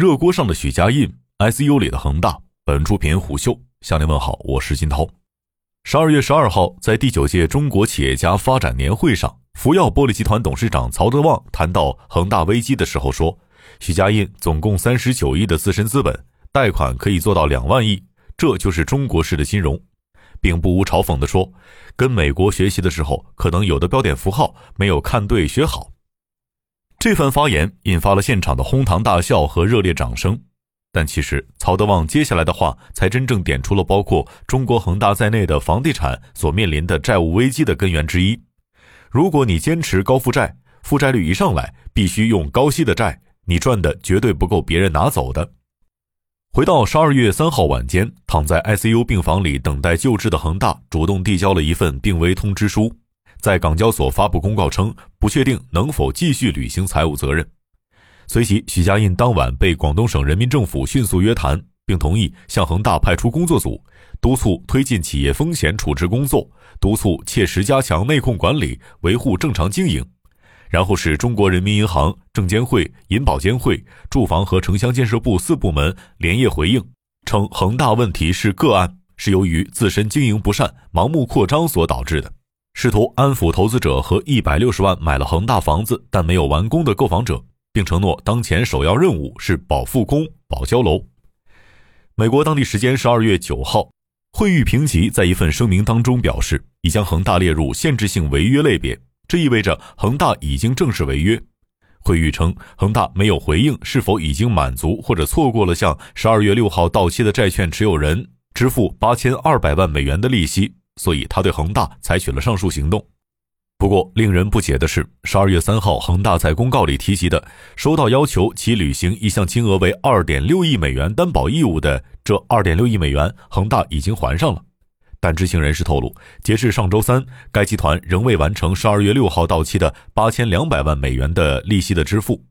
热锅上的许家印，ICU 里的恒大。本出品虎嗅向您问好，我是金涛。十二月十二号，在第九届中国企业家发展年会上，福耀玻璃集团董事长曹德旺谈到恒大危机的时候说：“许家印总共三十九亿的自身资本，贷款可以做到两万亿，这就是中国式的金融。”并不无嘲讽地说：“跟美国学习的时候，可能有的标点符号没有看对学好。”这番发言引发了现场的哄堂大笑和热烈掌声，但其实曹德旺接下来的话才真正点出了包括中国恒大在内的房地产所面临的债务危机的根源之一。如果你坚持高负债，负债率一上来必须用高息的债，你赚的绝对不够别人拿走的。回到十二月三号晚间，躺在 ICU 病房里等待救治的恒大主动递交了一份病危通知书。在港交所发布公告称，不确定能否继续履行财务责任。随即，许家印当晚被广东省人民政府迅速约谈，并同意向恒大派出工作组，督促推进企业风险处置工作，督促切实加强内控管理，维护正常经营。然后是中国人民银行、证监会、银保监会、住房和城乡建设部四部门连夜回应，称恒大问题是个案，是由于自身经营不善、盲目扩张所导致的。试图安抚投资者和一百六十万买了恒大房子但没有完工的购房者，并承诺当前首要任务是保复工、保交楼。美国当地时间十二月九号，惠誉评级在一份声明当中表示，已将恒大列入限制性违约类别，这意味着恒大已经正式违约。惠誉称，恒大没有回应是否已经满足或者错过了向十二月六号到期的债券持有人支付八千二百万美元的利息。所以他对恒大采取了上述行动。不过，令人不解的是，十二月三号，恒大在公告里提及的收到要求其履行一项金额为二点六亿美元担保义务的这二点六亿美元，恒大已经还上了。但知情人士透露，截至上周三，该集团仍未完成十二月六号到期的八千两百万美元的利息的支付。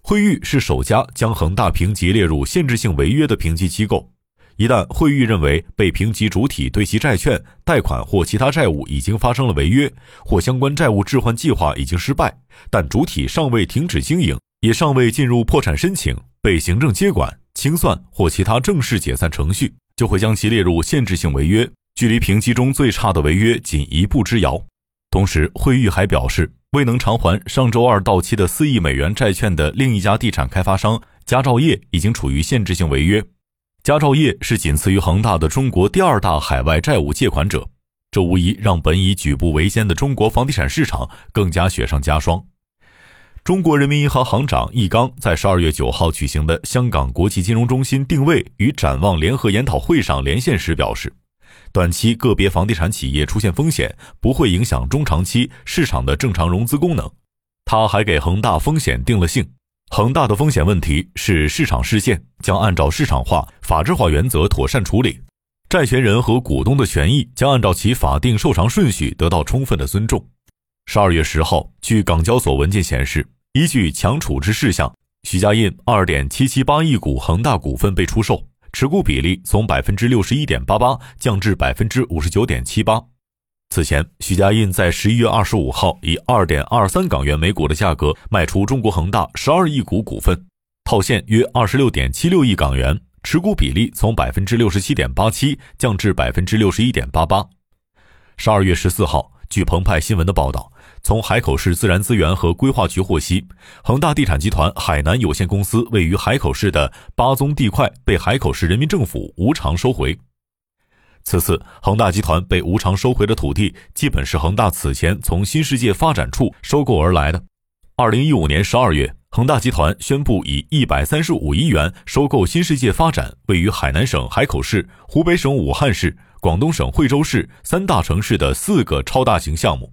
惠誉是首家将恒大评级列入限制性违约的评级机构。一旦惠誉认为被评级主体对其债券、贷款或其他债务已经发生了违约，或相关债务置换计划已经失败，但主体尚未停止经营，也尚未进入破产申请、被行政接管、清算或其他正式解散程序，就会将其列入限制性违约，距离评级中最差的违约仅一步之遥。同时，惠誉还表示，未能偿还上周二到期的四亿美元债券的另一家地产开发商佳兆业已经处于限制性违约。佳兆业是仅次于恒大的中国第二大海外债务借款者，这无疑让本已举步维艰的中国房地产市场更加雪上加霜。中国人民银行行长易纲在十二月九号举行的香港国际金融中心定位与展望联合研讨会上连线时表示，短期个别房地产企业出现风险不会影响中长期市场的正常融资功能。他还给恒大风险定了性。恒大的风险问题是市场事件，将按照市场化、法治化原则妥善处理；债权人和股东的权益将按照其法定受偿顺序得到充分的尊重。十二月十号，据港交所文件显示，依据强处置事项，许家印二点七七八亿股恒大股份被出售，持股比例从百分之六十一点八八降至百分之五十九点七八。此前，许家印在十一月二十五号以二点二三港元每股的价格卖出中国恒大十二亿股股份，套现约二十六点七六亿港元，持股比例从百分之六十七点八七降至百分之六十一点八八。十二月十四号，据澎湃新闻的报道，从海口市自然资源和规划局获悉，恒大地产集团海南有限公司位于海口市的八宗地块被海口市人民政府无偿收回。此次恒大集团被无偿收回的土地，基本是恒大此前从新世界发展处收购而来的。二零一五年十二月，恒大集团宣布以一百三十五亿元收购新世界发展位于海南省海口市、湖北省武汉市、广东省惠州市三大城市的四个超大型项目，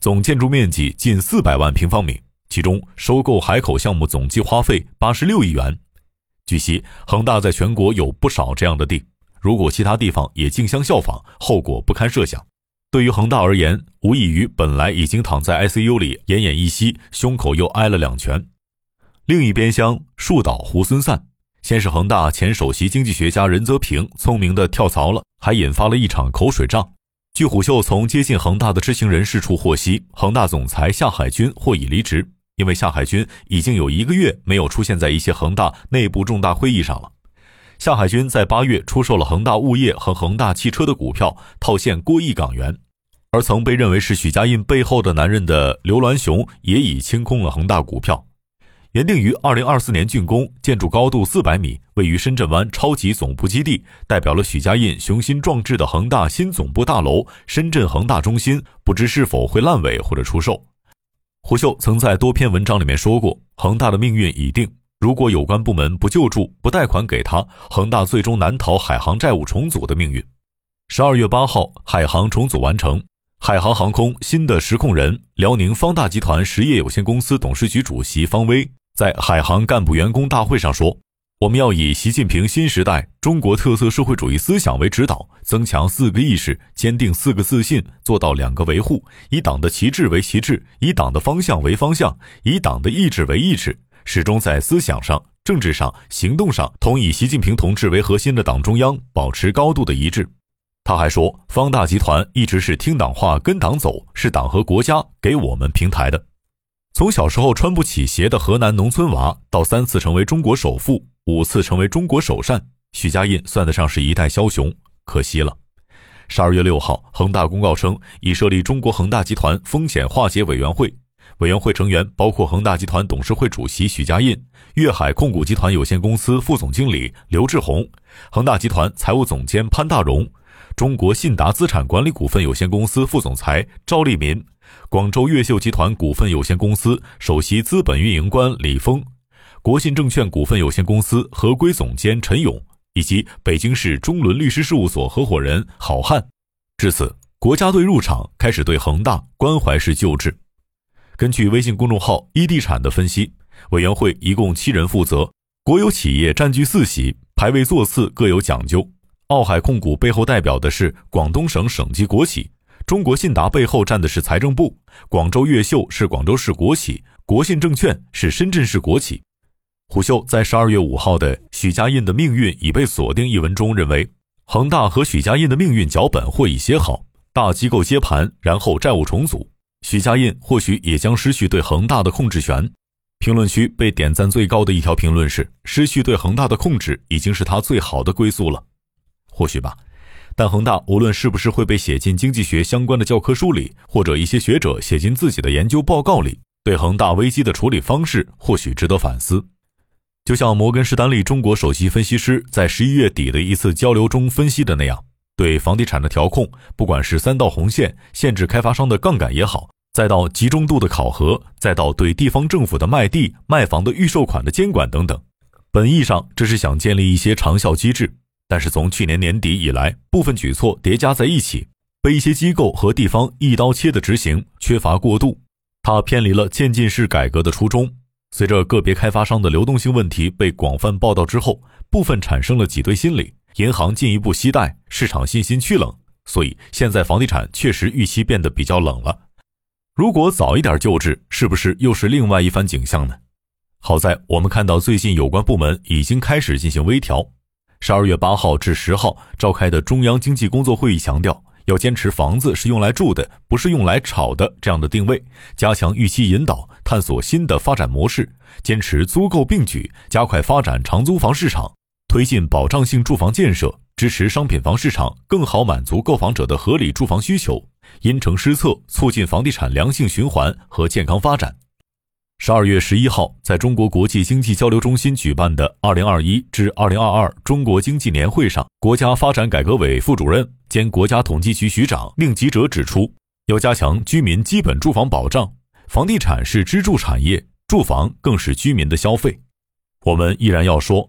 总建筑面积近四百万平方米。其中，收购海口项目总计花费八十六亿元。据悉，恒大在全国有不少这样的地。如果其他地方也竞相效仿，后果不堪设想。对于恒大而言，无异于本来已经躺在 ICU 里奄奄一息，胸口又挨了两拳。另一边厢，树倒猢狲散。先是恒大前首席经济学家任泽平聪明的跳槽了，还引发了一场口水仗。据虎嗅从接近恒大的知情人士处获悉，恒大总裁夏海军或已离职。因为夏海军已经有一个月没有出现在一些恒大内部重大会议上了。夏海军在八月出售了恒大物业和恒大汽车的股票，套现过亿港元。而曾被认为是许家印背后的男人的刘銮雄也已清空了恒大股票。原定于二零二四年竣工、建筑高度四百米、位于深圳湾超级总部基地，代表了许家印雄心壮志的恒大新总部大楼——深圳恒大中心，不知是否会烂尾或者出售。胡秀曾在多篇文章里面说过，恒大的命运已定，如果有关部门不救助、不贷款给他，恒大最终难逃海航债务重组的命运。十二月八号，海航重组完成。海航航空新的实控人辽宁方大集团实业有限公司董事局主席方威在海航干部员工大会上说：“我们要以习近平新时代中国特色社会主义思想为指导，增强四个意识，坚定四个自信，做到两个维护：以党的旗帜为旗帜，以党的方向为方向，以党的意志为意志，始终在思想上、政治上、行动上同以习近平同志为核心的党中央保持高度的一致。”他还说，方大集团一直是听党话、跟党走，是党和国家给我们平台的。从小时候穿不起鞋的河南农村娃，到三次成为中国首富、五次成为中国首善，许家印算得上是一代枭雄。可惜了。十二月六号，恒大公告称已设立中国恒大集团风险化解委员会，委员会成员包括恒大集团董事会主席许家印、粤海控股集团有限公司副总经理刘志宏、恒大集团财务总监潘大荣。中国信达资产管理股份有限公司副总裁赵立民，广州越秀集团股份有限公司首席资本运营官李峰，国信证券股份有限公司合规总监陈勇，以及北京市中伦律师事务所合伙人郝汉。至此，国家队入场，开始对恒大关怀式救治。根据微信公众号“一地产”的分析，委员会一共七人负责，国有企业占据四席，排位座次各有讲究。奥海控股背后代表的是广东省省级国企，中国信达背后站的是财政部，广州越秀是广州市国企，国信证券是深圳市国企。虎嗅在十二月五号的《许家印的命运已被锁定》一文中认为，恒大和许家印的命运脚本或已写好，大机构接盘，然后债务重组，许家印或许也将失去对恒大的控制权。评论区被点赞最高的一条评论是：“失去对恒大的控制，已经是他最好的归宿了。”或许吧，但恒大无论是不是会被写进经济学相关的教科书里，或者一些学者写进自己的研究报告里，对恒大危机的处理方式或许值得反思。就像摩根士丹利中国首席分析师在十一月底的一次交流中分析的那样，对房地产的调控，不管是三道红线限制开发商的杠杆也好，再到集中度的考核，再到对地方政府的卖地卖房的预售款的监管等等，本意上这是想建立一些长效机制。但是从去年年底以来，部分举措叠加在一起，被一些机构和地方一刀切的执行，缺乏过渡，它偏离了渐进式改革的初衷。随着个别开发商的流动性问题被广泛报道之后，部分产生了挤兑心理，银行进一步惜贷，市场信心趋冷，所以现在房地产确实预期变得比较冷了。如果早一点救治，是不是又是另外一番景象呢？好在我们看到最近有关部门已经开始进行微调。十二月八号至十号召开的中央经济工作会议强调，要坚持房子是用来住的，不是用来炒的这样的定位，加强预期引导，探索新的发展模式，坚持租购并举，加快发展长租房市场，推进保障性住房建设，支持商品房市场更好满足购房者的合理住房需求，因城施策，促进房地产良性循环和健康发展。十二月十一号，在中国国际经济交流中心举办的二零二一至二零二二中国经济年会上，国家发展改革委副主任兼国家统计局局长宁吉喆指出，要加强居民基本住房保障，房地产是支柱产业，住房更是居民的消费。我们依然要说，